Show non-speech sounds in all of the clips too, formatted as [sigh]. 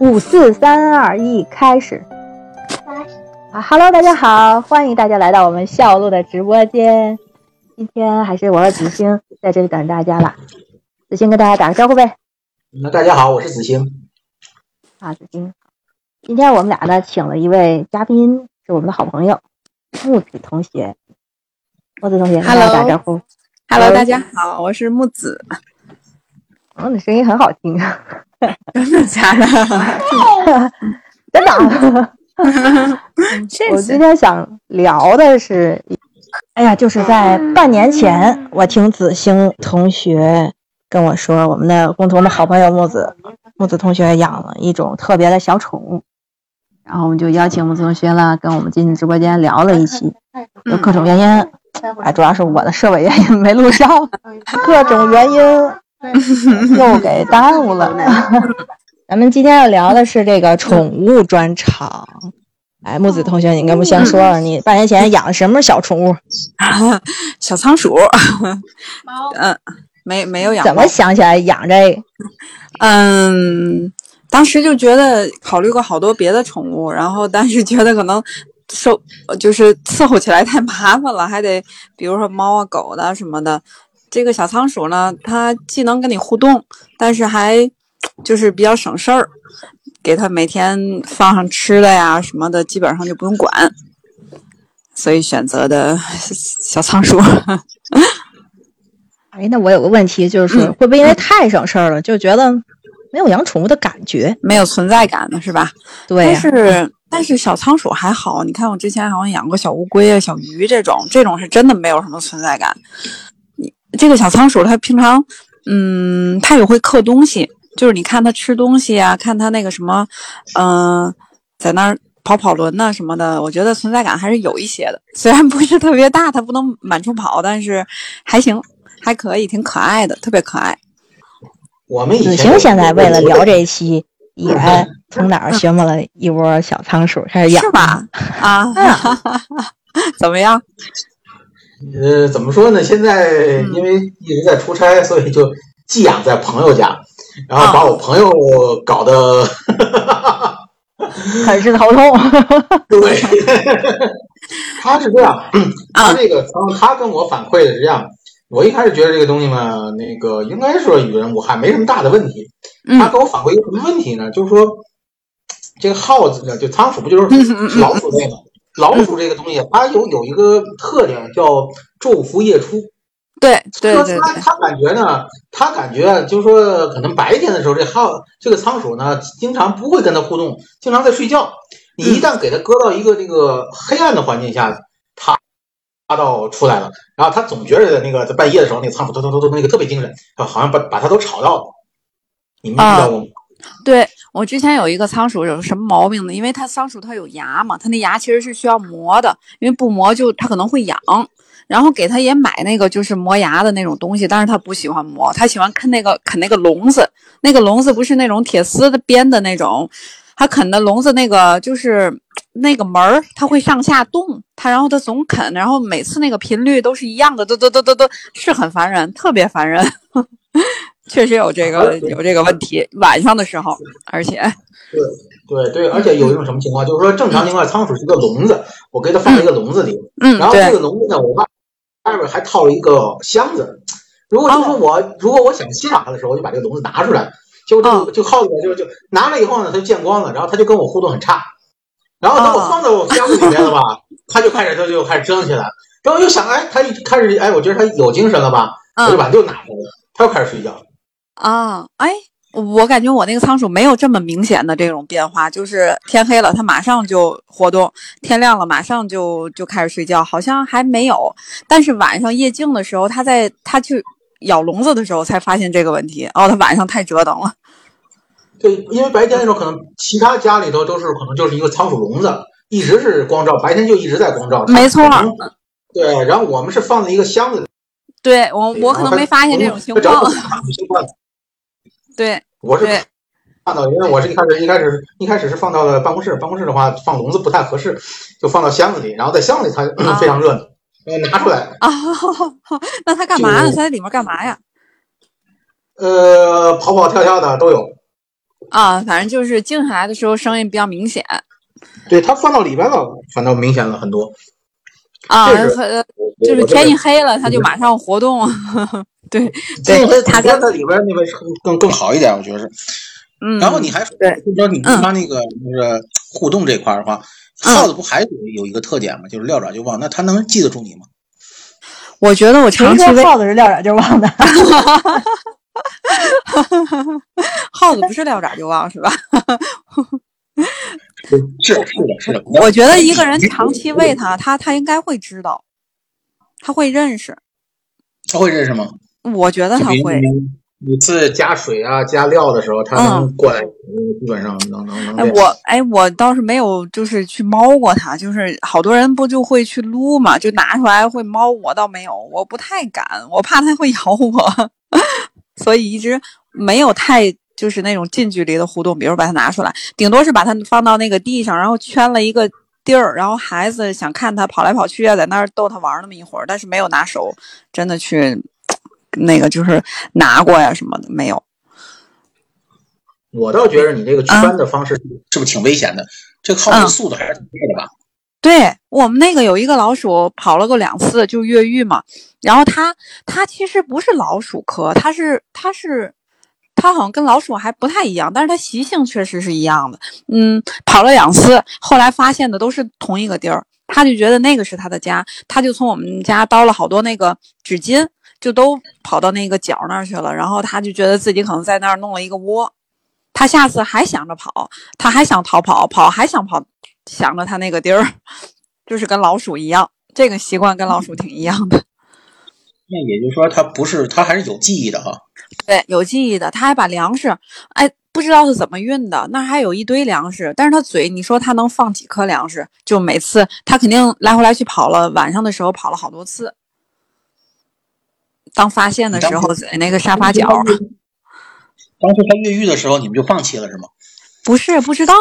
五四三二一，开始！啊哈喽，大家好，欢迎大家来到我们笑露的直播间。今天还是我和子星在这里等大家了。子星跟大家打个招呼呗。那大家好，我是子星。啊，子星，今天我们俩呢，请了一位嘉宾，是我们的好朋友木子同学。木子同学，跟大家打招呼。Hello，大家好，我是木子。哦，你声音很好听。[laughs] 真的假的？[laughs] 真的。[laughs] 我今天想聊的是，哎呀，就是在半年前，我听子星同学跟我说，我们的共同的好朋友木子，木子同学养了一种特别的小宠物，然后我们就邀请木子同学了，跟我们进直播间聊了一期，有各种原因，哎，主要是我的设备原因没录上，各种原因 [laughs] 又给耽误了。[laughs] 咱们今天要聊的是这个宠物专场。哎，木子同学，你跟我们先说说，你半年前养的什么小宠物？[laughs] 小仓鼠。嗯，没没有养。怎么想起来养这个？嗯，当时就觉得考虑过好多别的宠物，然后但是觉得可能受就是伺候起来太麻烦了，还得比如说猫啊、狗的什么的。这个小仓鼠呢，它既能跟你互动，但是还就是比较省事儿，给它每天放上吃的呀什么的，基本上就不用管，所以选择的小仓鼠。[laughs] 哎，那我有个问题，就是会不会因为太省事儿了，就觉得没有养宠物的感觉，没有存在感呢是吧？对、但是但是小仓鼠还好，你看我之前好像养过小乌龟啊、小鱼这种，这种是真的没有什么存在感。你这个小仓鼠它平常，嗯，它也会刻东西，就是你看它吃东西啊，看它那个什么，嗯、呃，在那儿跑跑轮呐、啊、什么的，我觉得存在感还是有一些的。虽然不是特别大，它不能满处跑，但是还行，还可以，挺可爱的，特别可爱。我们子晴现在为了聊这一期，也从哪儿寻摸了一窝小仓鼠开始养，是吧？[laughs] 啊，[laughs] 怎么样？呃，怎么说呢？现在因为一直在出差，所以就寄养在朋友家，然后把我朋友搞得 [laughs] 很是头痛。[laughs] 对，[laughs] 他是这样，他这个他跟我反馈的是这样。我一开始觉得这个东西嘛，那个应该说与人无害，没什么大的问题。他给我反馈一个什么问题呢？就是说，这个耗子呢，就仓鼠不就是老鼠类吗？老鼠这个东西，它有有一个特点叫昼伏夜出。对对对他他感觉呢，它感觉就是说，可能白天的时候，这耗这个仓鼠呢，经常不会跟它互动，经常在睡觉。你一旦给它搁到一个这个黑暗的环境下，它它到出来了，然后它总觉得那个在半夜的时候，那个仓鼠咚咚咚咚那个特别精神，好像把把它都吵到了。你们遇到过吗？对我之前有一个仓鼠有什么毛病呢？因为它仓鼠它有牙嘛，它那牙其实是需要磨的，因为不磨就它可能会痒。然后给它也买那个就是磨牙的那种东西，但是它不喜欢磨，它喜欢啃那个啃那个笼子，那个笼子不是那种铁丝的编的那种，它啃的笼子那个就是那个门儿，它会上下动，它然后它总啃，然后每次那个频率都是一样的，都都都都都是很烦人，特别烦人。确实有这个有这个问题，晚上的时候，而且对对对，而且有一种什么情况，就是说正常情况，仓鼠是个笼子，我给它放在一个笼子里，嗯，然后这个笼子呢，我外外边还套了一个箱子。如果就是说我、哦、如果我想欣赏它的时候，我就把这个笼子拿出来，就就、哦、就耗子就就拿了以后呢，它就见光了，然后它就跟我互动很差。然后等我放到我箱子里面了吧，它就开始它就开始折腾起来，然后又想哎，它一开始哎，我觉得它有精神了吧，我就把又拿回来，它又开始睡觉。啊，哎，我感觉我那个仓鼠没有这么明显的这种变化，就是天黑了它马上就活动，天亮了马上就就开始睡觉，好像还没有。但是晚上夜静的时候，它在它去咬笼子的时候才发现这个问题。哦，它晚上太折腾了。对，因为白天的时候可能其他家里头都是可能就是一个仓鼠笼子，一直是光照，白天就一直在光照。没错。对，然后我们是放在一个箱子里。对我，我可能没发现这种情况。对，我是看到，因为我是一开始一开始一开始是放到了办公室，办公室的话放笼子不太合适，就放到箱子里，然后在箱子里它 [clears throat] 非常热闹，拿出来啊。那它干嘛呢？它在里面干嘛呀？呃，跑跑跳跳的都有。啊，反正就是静下来的时候声音比较明显。对，它放到里边了，反倒明显了很多。啊，就是天一黑了，它就马上活动。[laughs] 对，对，它在里边那个更更好一点，我觉得是。嗯。然后你还说，就说你他那个就是互动这块的话，耗子不还有一个特点吗？就是撂爪就忘，那他能记得住你吗？[laughs] 我觉得我长期耗子是撂爪就忘的。[laughs] 耗子不是撂爪就忘是吧？[laughs] 是是的，是的。我觉得一个人长期喂它，它它应该会知道，它会认识。它会认识吗？我觉得他会。每次加水啊、加料的时候，它能过来，基本上能能能。哎，我哎，我倒是没有，就是去猫过它。就是好多人不就会去撸嘛，就拿出来会猫。我倒没有，我不太敢，我怕它会咬我。[laughs] 所以一直没有太就是那种近距离的互动，比如把它拿出来，顶多是把它放到那个地上，然后圈了一个地儿，然后孩子想看它跑来跑去啊，在那儿逗它玩那么一会儿，但是没有拿手真的去那个就是拿过呀什么的，没有。我倒觉得你这个圈的方式是不是挺危险的？这个耗子速度还是挺快的吧？对我们那个有一个老鼠跑了个两次，就越狱嘛。然后它它其实不是老鼠科，它是它是它好像跟老鼠还不太一样，但是它习性确实是一样的。嗯，跑了两次，后来发现的都是同一个地儿，他就觉得那个是他的家，他就从我们家叨了好多那个纸巾，就都跑到那个角那儿去了。然后他就觉得自己可能在那儿弄了一个窝，他下次还想着跑，他还想逃跑，跑还想跑，想着他那个地儿，就是跟老鼠一样，这个习惯跟老鼠挺一样的。那也就是说，他不是，他还是有记忆的哈。对，有记忆的，他还把粮食，哎，不知道是怎么运的，那还有一堆粮食。但是他嘴，你说他能放几颗粮食？就每次他肯定来回来去跑了，晚上的时候跑了好多次。当发现的时候，在那个沙发角。当时他越狱的时候，你们就放弃了是吗？不是，不知道，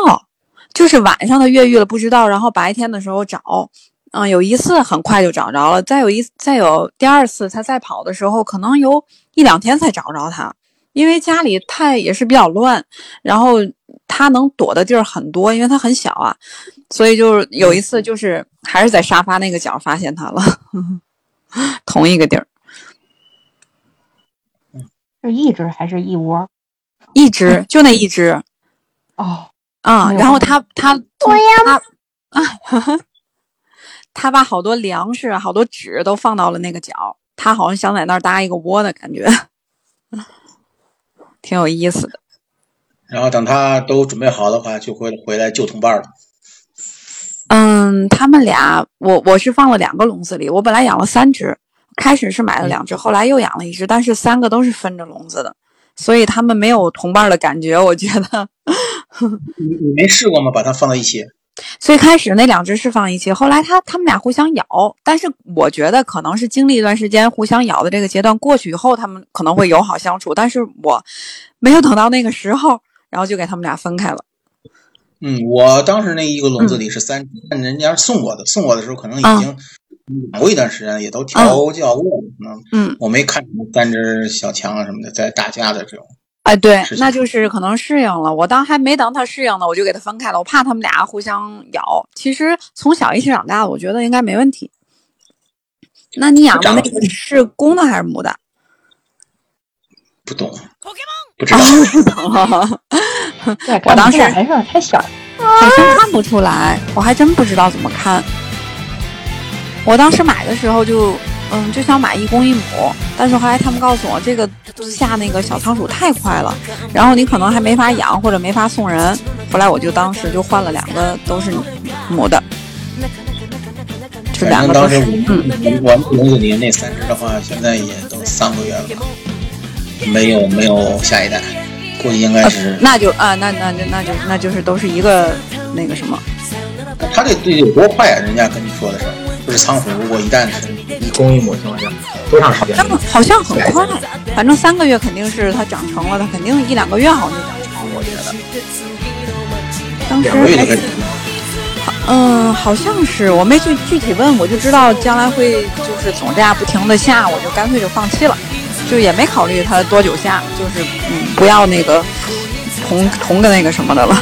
就是晚上他越狱了，不知道，然后白天的时候找。嗯，有一次很快就找着了，再有一再有第二次，他再跑的时候，可能有一两天才找着他，因为家里太也是比较乱，然后他能躲的地儿很多，因为他很小啊，所以就是有一次就是还是在沙发那个角发现他了，[laughs] 同一个地儿。是一只还是一窝？一只，就那一只。哦，啊，然后他他他啊。[laughs] 他把好多粮食、好多纸都放到了那个角，他好像想在那儿搭一个窝的感觉，[laughs] 挺有意思的。然后等他都准备好的话，就会回来救同伴了。嗯，他们俩，我我是放了两个笼子里，我本来养了三只，开始是买了两只，后来又养了一只，但是三个都是分着笼子的，所以他们没有同伴的感觉，我觉得。你你没试过吗？把它放在一起？最开始那两只是放一起，后来它它们俩互相咬，但是我觉得可能是经历一段时间互相咬的这个阶段过去以后，它们可能会友好相处。但是我没有等到那个时候，[laughs] 然后就给它们俩分开了。嗯，我当时那一个笼子里是三只，但人家送我的，送我的时候可能已经养过一段时间，也都调教过了。嗯，我没看三只小强啊什么的在打架的这种。哎，对，那就是可能适应了。我当还没等他适应呢，我就给他分开了。我怕他们俩互相咬。其实从小一起长大的，我觉得应该没问题。那你养的那个是公的还是母的？不懂，不知道。不懂。[laughs] 我当时还是太小，好像看不出来。我还真不知道怎么看。我当时买的时候就。嗯，就想买一公一母，但是后来他们告诉我，这个下那个小仓鼠太快了，然后你可能还没法养或者没法送人。后来我就当时就换了两个，都是母的。就两个当时嗯，我母子里那三只的话，现在也都三个月了，没有没有下一代。估计应该是。那就啊，那那那那就那就是都是一个那个什么。他这对有多快啊？人家跟你说的是，就是仓鼠如果一旦是一公一母情况下，多长时间？好像很快，反正三个月肯定是它长成了，它肯定一两个月好像就长成了，我觉得。当时还嗯，好像是我没具具体问，我就知道将来会就是总这样不停的下，我就干脆就放弃了，就也没考虑它多久下，就是嗯不要那个同同个那个什么的了。